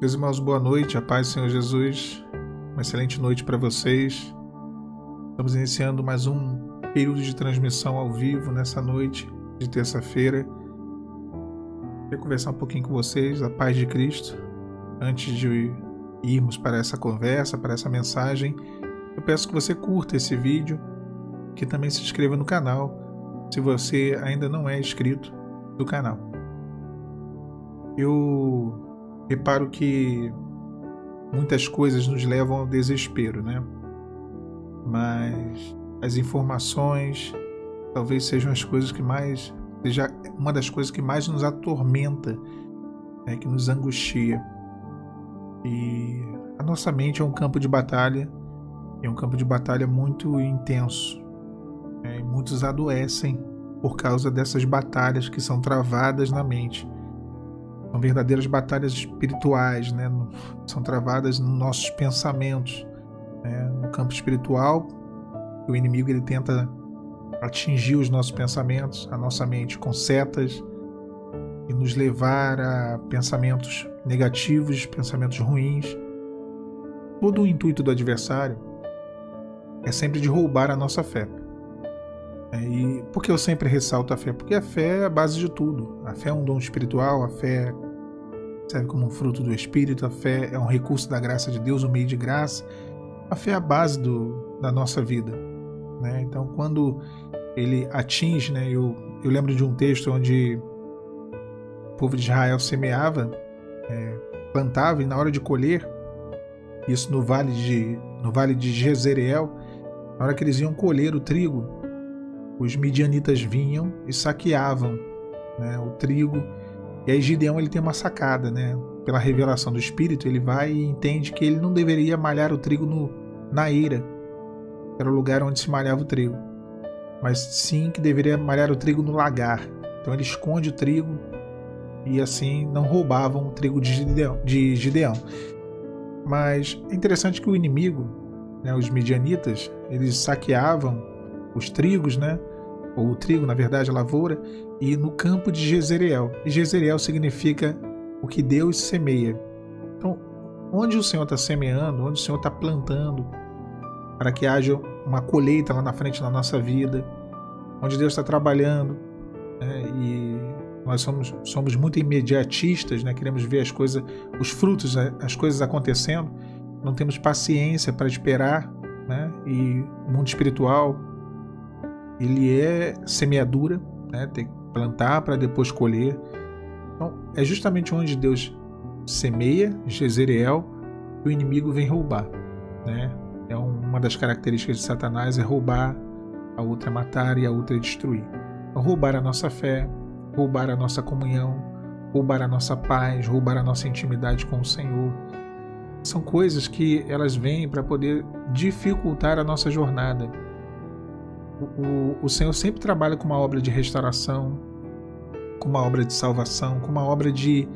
Meus irmãos, boa noite, a paz do Senhor Jesus. Uma excelente noite para vocês. Estamos iniciando mais um período de transmissão ao vivo nessa noite de terça-feira. Queria conversar um pouquinho com vocês, a paz de Cristo. Antes de irmos para essa conversa, para essa mensagem, eu peço que você curta esse vídeo, que também se inscreva no canal, se você ainda não é inscrito do canal. Eu reparo que muitas coisas nos levam ao desespero, né? Mas as informações talvez sejam as coisas que mais seja uma das coisas que mais nos atormenta, né? que nos angustia. E a nossa mente é um campo de batalha, é um campo de batalha muito intenso. Né? muitos adoecem por causa dessas batalhas que são travadas na mente. São verdadeiras batalhas espirituais, né? São travadas nos nossos pensamentos. Né? No campo espiritual, o inimigo ele tenta atingir os nossos pensamentos, a nossa mente com setas e nos levar a pensamentos negativos, pensamentos ruins. Todo o intuito do adversário é sempre de roubar a nossa fé. É, e por que eu sempre ressalto a fé? Porque a fé é a base de tudo. A fé é um dom espiritual, a fé serve como um fruto do Espírito, a fé é um recurso da graça de Deus, um meio de graça. A fé é a base do, da nossa vida. Né? Então, quando ele atinge, né, eu, eu lembro de um texto onde o povo de Israel semeava, é, plantava e na hora de colher, isso no vale de, no vale de Jezreel, na hora que eles iam colher o trigo, os midianitas vinham e saqueavam né, o trigo. E aí Gideão ele tem uma sacada, né? Pela revelação do Espírito, ele vai e entende que ele não deveria malhar o trigo no, na eira, era o lugar onde se malhava o trigo, mas sim que deveria malhar o trigo no lagar. Então ele esconde o trigo e assim não roubavam o trigo de Gideão. De Gideão. Mas é interessante que o inimigo, né, os midianitas, eles saqueavam os trigos, né? Ou o trigo, na verdade, a lavoura, e no campo de Jezreel. E Jezreel significa o que Deus semeia. Então, onde o Senhor está semeando, onde o Senhor está plantando, para que haja uma colheita lá na frente da nossa vida, onde Deus está trabalhando, né? e nós somos, somos muito imediatistas, né? queremos ver as coisas, os frutos, as coisas acontecendo, não temos paciência para esperar, né? e o mundo espiritual ele é semeadura, né? tem que plantar para depois colher. Então, é justamente onde Deus semeia, Jezreel, que o inimigo vem roubar. Né? É uma das características de Satanás é roubar, a outra é matar e a outra é destruir. Então, roubar a nossa fé, roubar a nossa comunhão, roubar a nossa paz, roubar a nossa intimidade com o Senhor. São coisas que elas vêm para poder dificultar a nossa jornada o, o Senhor sempre trabalha com uma obra de restauração, com uma obra de salvação, com uma obra de,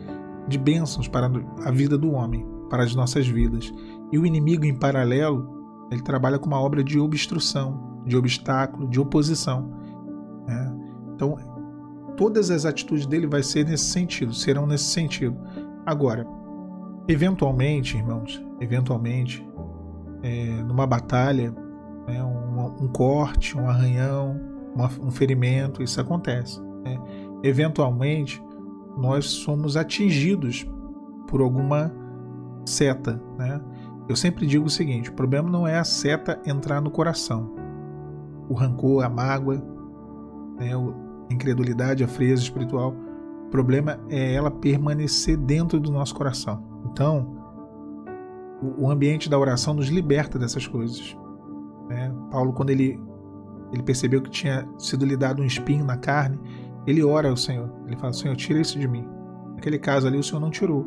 de bênçãos para a vida do homem, para as nossas vidas. E o inimigo, em paralelo, ele trabalha com uma obra de obstrução, de obstáculo, de oposição. Né? Então, todas as atitudes dele vai ser nesse sentido, serão nesse sentido. Agora, eventualmente, irmãos, eventualmente, é, numa batalha, né, um, um, corte, um arranhão, uma, um ferimento, isso acontece. Né? Eventualmente, nós somos atingidos por alguma seta. Né? Eu sempre digo o seguinte: o problema não é a seta entrar no coração, o rancor, a mágoa, né, a incredulidade, a frieza espiritual. O problema é ela permanecer dentro do nosso coração. Então, o ambiente da oração nos liberta dessas coisas. Né? Paulo, quando ele, ele percebeu que tinha sido lhe dado um espinho na carne, ele ora ao Senhor. Ele fala: Senhor, tira isso de mim. Naquele caso ali, o Senhor não tirou.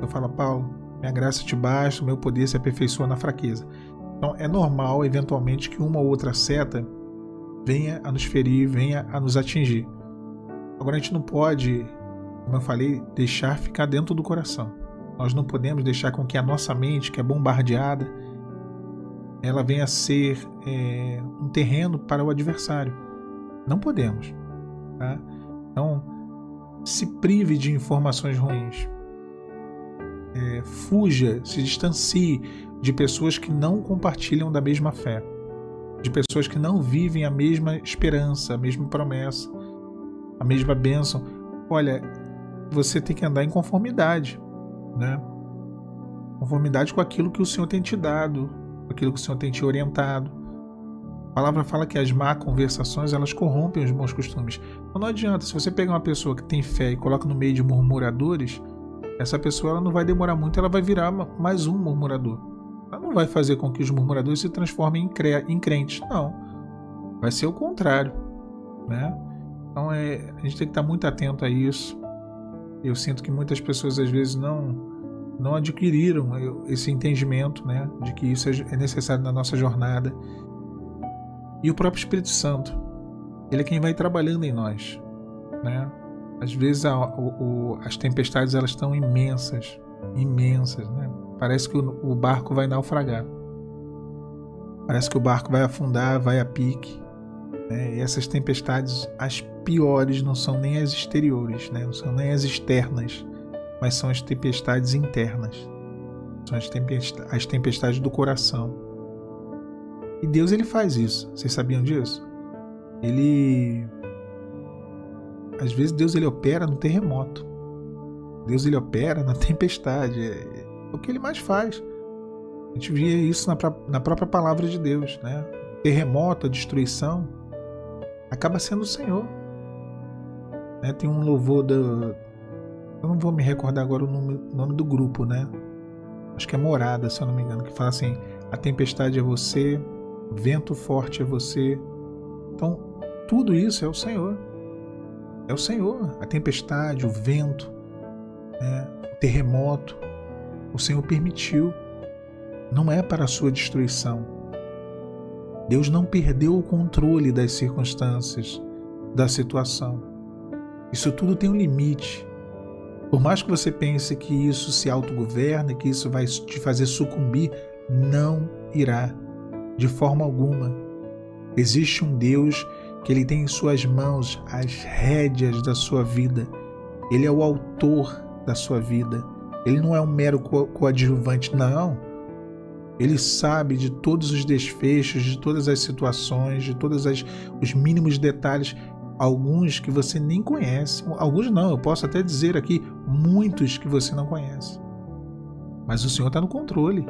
Eu falo, Paulo, minha graça te basta, meu poder se aperfeiçoa na fraqueza. Então é normal, eventualmente, que uma ou outra seta venha a nos ferir, venha a nos atingir. Agora a gente não pode, como eu falei, deixar ficar dentro do coração. Nós não podemos deixar com que a nossa mente, que é bombardeada, ela venha a ser é, um terreno para o adversário. Não podemos. Tá? Então, se prive de informações ruins. é, fuja, se distancie de pessoas que não compartilham da mesma fé, de pessoas que não vivem a mesma esperança, a mesma promessa, a mesma bênção. Olha, você tem que andar em conformidade, né? Conformidade com aquilo que o Senhor tem te dado, aquilo que o Senhor tem te orientado. A palavra fala que as má conversações elas corrompem os bons costumes. Então não adianta, se você pegar uma pessoa que tem fé e coloca no meio de murmuradores, essa pessoa ela não vai demorar muito, ela vai virar mais um murmurador. Ela não vai fazer com que os murmuradores se transformem em, cre em crentes, não. Vai ser o contrário, né? Então é, a gente tem que estar muito atento a isso. Eu sinto que muitas pessoas às vezes não não adquiriram esse entendimento, né, de que isso é, é necessário na nossa jornada. E o próprio Espírito Santo, ele é quem vai trabalhando em nós, né? Às vezes a, o, as tempestades elas estão imensas, imensas, né? Parece que o, o barco vai naufragar. Parece que o barco vai afundar, vai a pique. Né? E essas tempestades, as piores, não são nem as exteriores, né? não são nem as externas, mas são as tempestades internas. São as, tempestades, as tempestades do coração. E Deus ele faz isso. Vocês sabiam disso? Ele às vezes Deus ele opera no terremoto. Deus ele opera na tempestade. É o que ele mais faz. A gente via isso na, na própria palavra de Deus, né? terremoto, a destruição, acaba sendo o Senhor. Né? Tem um louvor do. Eu não vou me recordar agora o nome, nome do grupo, né? Acho que é Morada, se eu não me engano, que fala assim: a tempestade é você, vento forte é você. Então, tudo isso é o Senhor. É o Senhor. A tempestade, o vento, né? o terremoto. O Senhor permitiu. Não é para a sua destruição Deus não perdeu o controle das circunstâncias, da situação. Isso tudo tem um limite. Por mais que você pense que isso se autogoverna, que isso vai te fazer sucumbir, não irá, de forma alguma. Existe um Deus que ele tem em suas mãos as rédeas da sua vida. Ele é o autor da sua vida. Ele não é um mero coadjuvante, não. Ele sabe de todos os desfechos, de todas as situações, de todos os mínimos detalhes, alguns que você nem conhece. Alguns não, eu posso até dizer aqui, muitos que você não conhece. Mas o Senhor está no controle.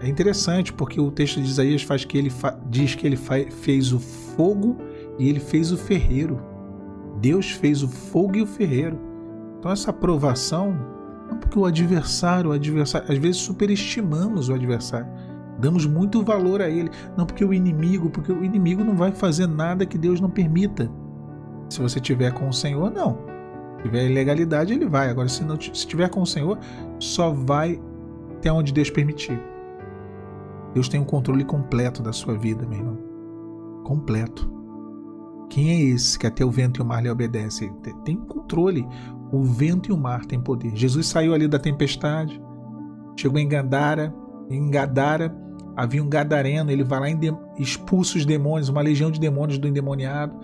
É interessante porque o texto de Isaías faz que ele diz que ele fez o fogo e ele fez o ferreiro. Deus fez o fogo e o ferreiro. Então essa aprovação não porque o adversário, o adversário, às vezes superestimamos o adversário. Damos muito valor a ele. Não porque o inimigo, porque o inimigo não vai fazer nada que Deus não permita. Se você tiver com o Senhor, não. Se tiver ilegalidade, ele vai. Agora, se não se tiver com o Senhor, só vai até onde Deus permitir. Deus tem um controle completo da sua vida, meu irmão. Completo. Quem é esse que até o vento e o mar lhe obedecem? Tem controle. O vento e o mar têm poder. Jesus saiu ali da tempestade, chegou em Gadara, em Gadara havia um gadareno, ele vai lá e expulsa os demônios, uma legião de demônios do endemoniado.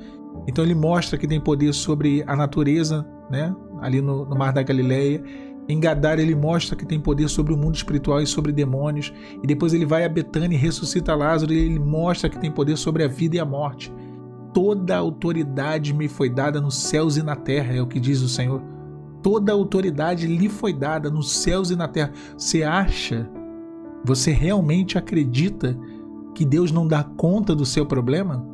Então ele mostra que tem poder sobre a natureza, né? ali no, no mar da Galileia. Em Gadara ele mostra que tem poder sobre o mundo espiritual e sobre demônios. E depois ele vai a Betânia e ressuscita Lázaro e ele mostra que tem poder sobre a vida e a morte. Toda a autoridade me foi dada nos céus e na terra, é o que diz o Senhor toda a autoridade lhe foi dada nos céus e na terra. Você acha? Você realmente acredita que Deus não dá conta do seu problema?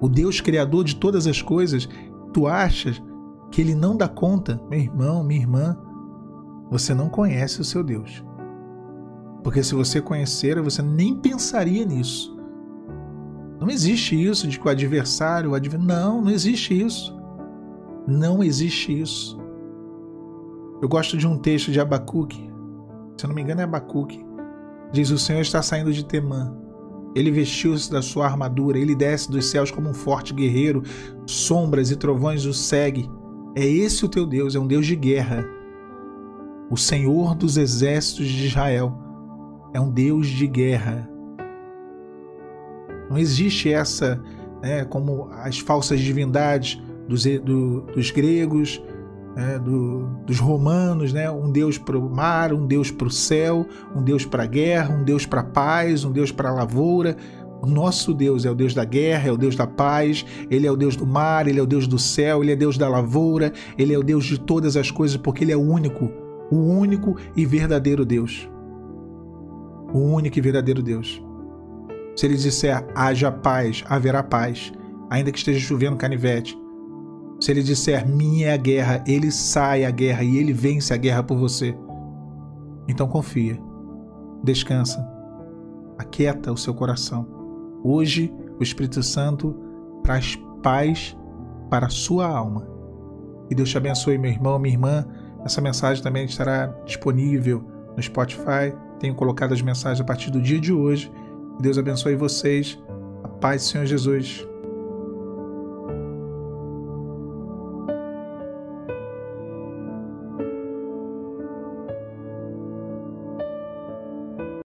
O Deus criador de todas as coisas, tu achas que ele não dá conta? Meu irmão, minha irmã, você não conhece o seu Deus. Porque se você conhecera, você nem pensaria nisso. Não existe isso de que o adversário, o adver... não, não existe isso. Não existe isso. Eu gosto de um texto de Abacuque, se eu não me engano é Abacuque. Diz: O Senhor está saindo de Temã. Ele vestiu-se da sua armadura, ele desce dos céus como um forte guerreiro, sombras e trovões o seguem. É esse o teu Deus, é um Deus de guerra. O Senhor dos exércitos de Israel é um Deus de guerra. Não existe essa, né, como as falsas divindades dos, do, dos gregos, é, do, dos romanos, né? um Deus para o mar, um Deus para o céu, um Deus para a guerra, um Deus para a paz, um Deus para a lavoura. O nosso Deus é o Deus da guerra, é o Deus da paz, Ele é o Deus do mar, Ele é o Deus do céu, Ele é Deus da lavoura, Ele é o Deus de todas as coisas, porque Ele é o único, o único e verdadeiro Deus. O único e verdadeiro Deus. Se Ele disser haja paz, haverá paz, ainda que esteja chovendo canivete. Se Ele disser minha é a guerra, Ele sai a guerra e Ele vence a guerra por você. Então confia, descansa, aquieta o seu coração Hoje, o Espírito Santo traz paz para a sua alma. E Deus te abençoe, meu irmão, minha irmã. Essa mensagem também estará disponível no Spotify. Tenho colocado as mensagens a partir do dia de hoje. Deus abençoe vocês. A paz do Senhor Jesus.